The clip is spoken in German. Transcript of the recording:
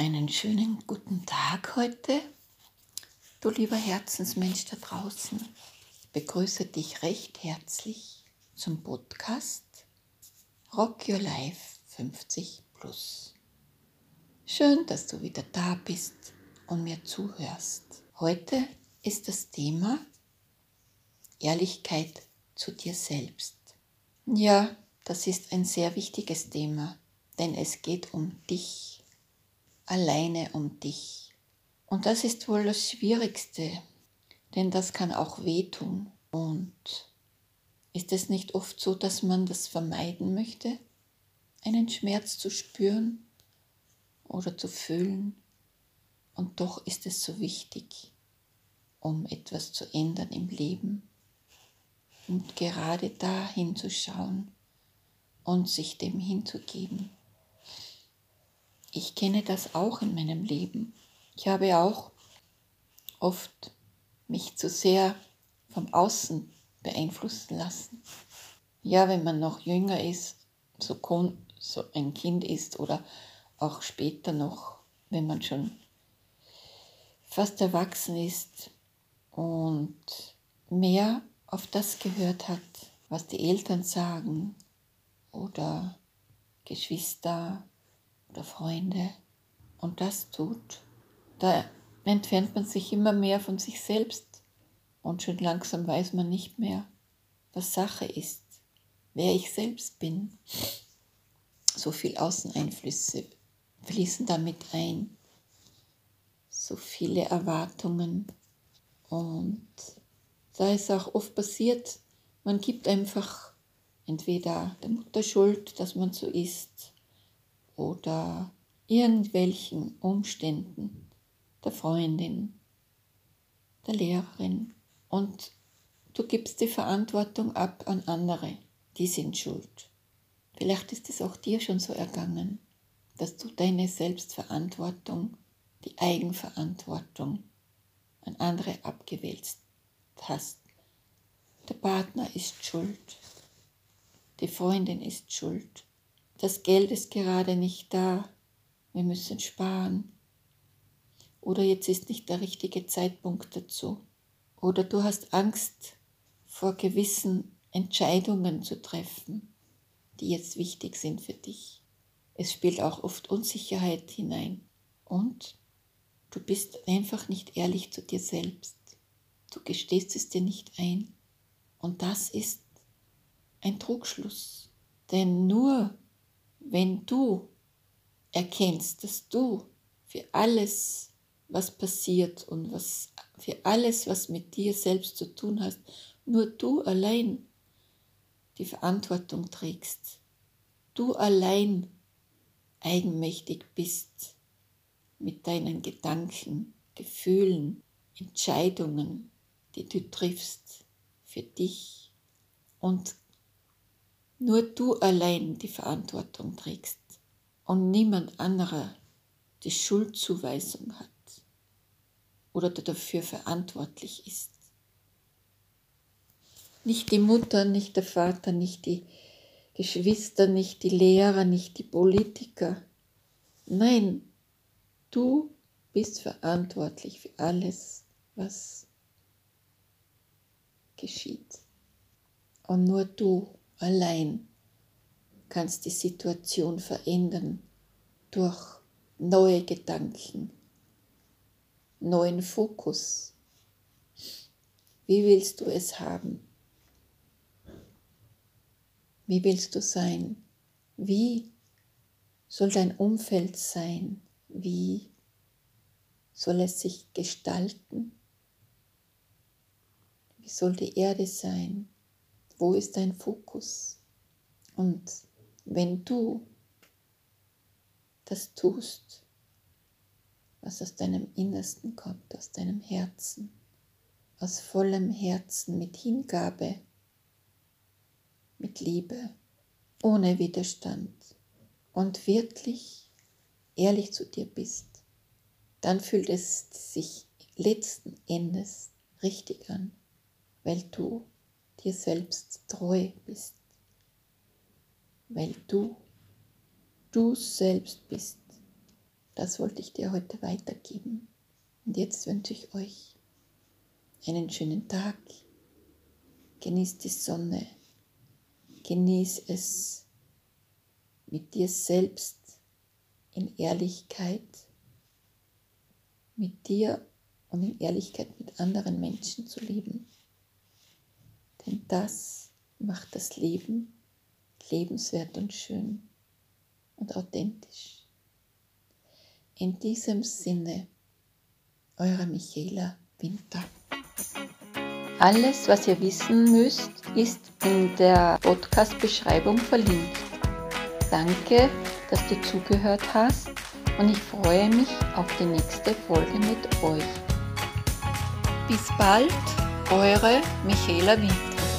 Einen schönen guten Tag heute. Du lieber Herzensmensch da draußen, ich begrüße dich recht herzlich zum Podcast Rock Your Life 50 Plus. Schön, dass du wieder da bist und mir zuhörst. Heute ist das Thema Ehrlichkeit zu dir selbst. Ja, das ist ein sehr wichtiges Thema, denn es geht um dich alleine um dich. Und das ist wohl das Schwierigste, denn das kann auch wehtun. Und ist es nicht oft so, dass man das vermeiden möchte, einen Schmerz zu spüren oder zu fühlen? Und doch ist es so wichtig, um etwas zu ändern im Leben und gerade da hinzuschauen und sich dem hinzugeben. Ich kenne das auch in meinem Leben. Ich habe auch oft mich zu sehr vom Außen beeinflussen lassen. Ja, wenn man noch jünger ist, so, so ein Kind ist oder auch später noch, wenn man schon fast erwachsen ist und mehr auf das gehört hat, was die Eltern sagen oder Geschwister oder Freunde. Und das tut, da entfernt man sich immer mehr von sich selbst. Und schon langsam weiß man nicht mehr, was Sache ist, wer ich selbst bin. So viel Außeneinflüsse fließen damit ein, so viele Erwartungen. Und da ist auch oft passiert, man gibt einfach entweder der Mutter Schuld, dass man so ist, oder irgendwelchen Umständen der Freundin, der Lehrerin und du gibst die Verantwortung ab an andere, die sind schuld. Vielleicht ist es auch dir schon so ergangen, dass du deine Selbstverantwortung, die Eigenverantwortung an andere abgewälzt hast. Der Partner ist schuld, die Freundin ist schuld, das Geld ist gerade nicht da, wir müssen sparen. Oder jetzt ist nicht der richtige Zeitpunkt dazu. Oder du hast Angst vor gewissen Entscheidungen zu treffen, die jetzt wichtig sind für dich. Es spielt auch oft Unsicherheit hinein. Und du bist einfach nicht ehrlich zu dir selbst. Du gestehst es dir nicht ein. Und das ist ein Trugschluss. Denn nur wenn du erkennst, dass du für alles, was passiert und was für alles, was mit dir selbst zu tun hast, nur du allein die Verantwortung trägst, du allein eigenmächtig bist mit deinen Gedanken, Gefühlen, Entscheidungen, die du triffst für dich und nur du allein die Verantwortung trägst und niemand anderer die Schuldzuweisung hat oder der dafür verantwortlich ist. Nicht die Mutter, nicht der Vater, nicht die Geschwister, nicht die Lehrer, nicht die Politiker. Nein, du bist verantwortlich für alles, was geschieht. Und nur du allein kannst die Situation verändern durch neue Gedanken, neuen Fokus. Wie willst du es haben? Wie willst du sein? Wie soll dein Umfeld sein? Wie soll es sich gestalten? Wie soll die Erde sein? Wo ist dein Fokus? Und wenn du das tust, was aus deinem Innersten kommt, aus deinem Herzen, aus vollem Herzen, mit Hingabe, mit Liebe, ohne Widerstand und wirklich ehrlich zu dir bist, dann fühlt es sich letzten Endes richtig an, weil du dir selbst treu bist, weil du du selbst bist. Das wollte ich dir heute weitergeben. Und jetzt wünsche ich euch einen schönen Tag. Genießt die Sonne. Genieß es mit dir selbst in Ehrlichkeit, mit dir und in Ehrlichkeit mit anderen Menschen zu leben. Denn das macht das Leben lebenswert und schön und authentisch. In diesem Sinne, eure Michaela Winter. Alles, was ihr wissen müsst, ist in der Podcast-Beschreibung verlinkt. Danke, dass du zugehört hast und ich freue mich auf die nächste Folge mit euch. Bis bald, eure Michaela Winter.